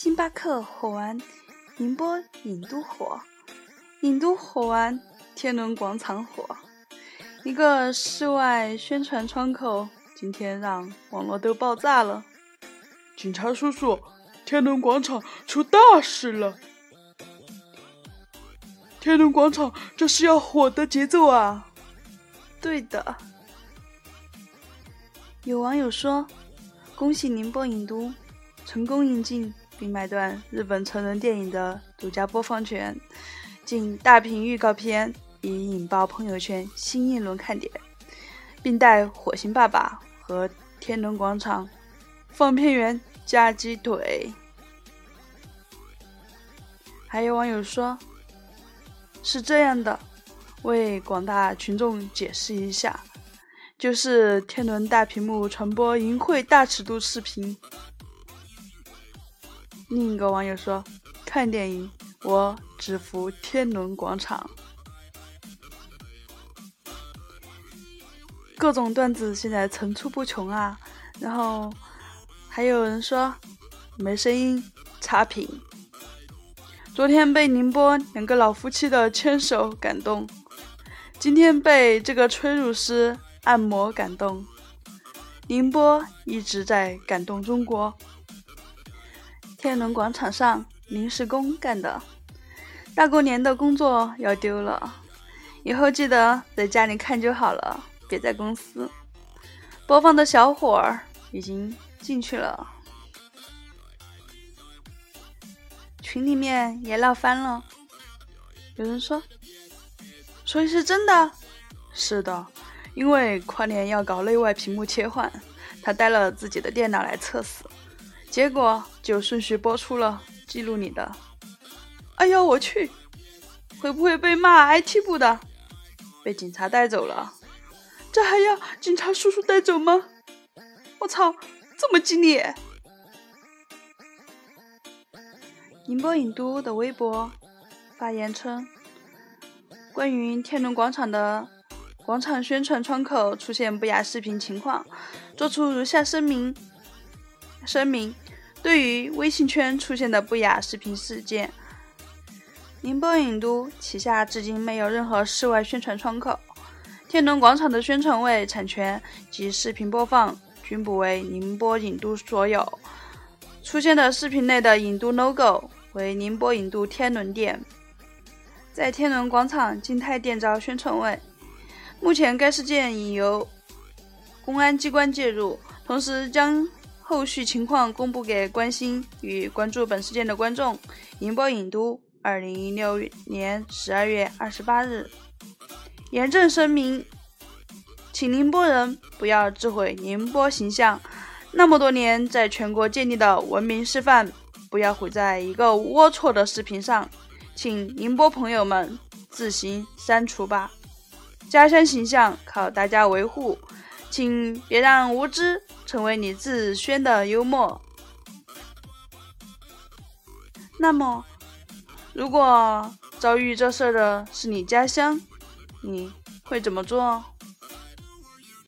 星巴克火完，宁波影都火；影都火完，天伦广场火。一个室外宣传窗口，今天让网络都爆炸了。警察叔叔，天伦广场出大事了！天伦广场这是要火的节奏啊！对的。有网友说：“恭喜宁波影都成功引进并买断日本成人电影的独家播放权，仅大屏预告片已引爆朋友圈新一轮看点，并带《火星爸爸》和《天伦广场》放片源加鸡腿。”还有网友说：“是这样的，为广大群众解释一下。”就是天伦大屏幕传播淫秽大尺度视频。另一个网友说：“看电影，我只服天伦广场。”各种段子现在层出不穷啊！然后还有人说没声音，差评。昨天被宁波两个老夫妻的牵手感动，今天被这个催乳师。按摩感动，宁波一直在感动中国。天伦广场上临时工干的，大过年的工作要丢了，以后记得在家里看就好了，别在公司。播放的小伙儿已经进去了，群里面也闹翻了。有人说：“所以是真的？”是的。因为跨年要搞内外屏幕切换，他带了自己的电脑来测试，结果就顺序播出了记录里的。哎呀，我去，会不会被骂 IT 部的？被警察带走了，这还要警察叔叔带走吗？我操，这么激烈！宁波影都的微博发言称，关于天伦广场的。广场宣传窗口出现不雅视频情况，作出如下声明：声明，对于微信圈出现的不雅视频事件，宁波影都旗下至今没有任何室外宣传窗口。天伦广场的宣传位、产权及视频播放均不为宁波影都所有。出现的视频内的影都 logo 为宁波影都天伦店，在天伦广场静态店招宣传位。目前该事件已由公安机关介入，同时将后续情况公布给关心与关注本事件的观众。宁波影都，二零一六年十二月二十八日，严正声明，请宁波人不要自毁宁波形象，那么多年在全国建立的文明示范，不要毁在一个龌龊的视频上，请宁波朋友们自行删除吧。家乡形象靠大家维护，请别让无知成为你自宣的幽默。那么，如果遭遇这事的是你家乡，你会怎么做？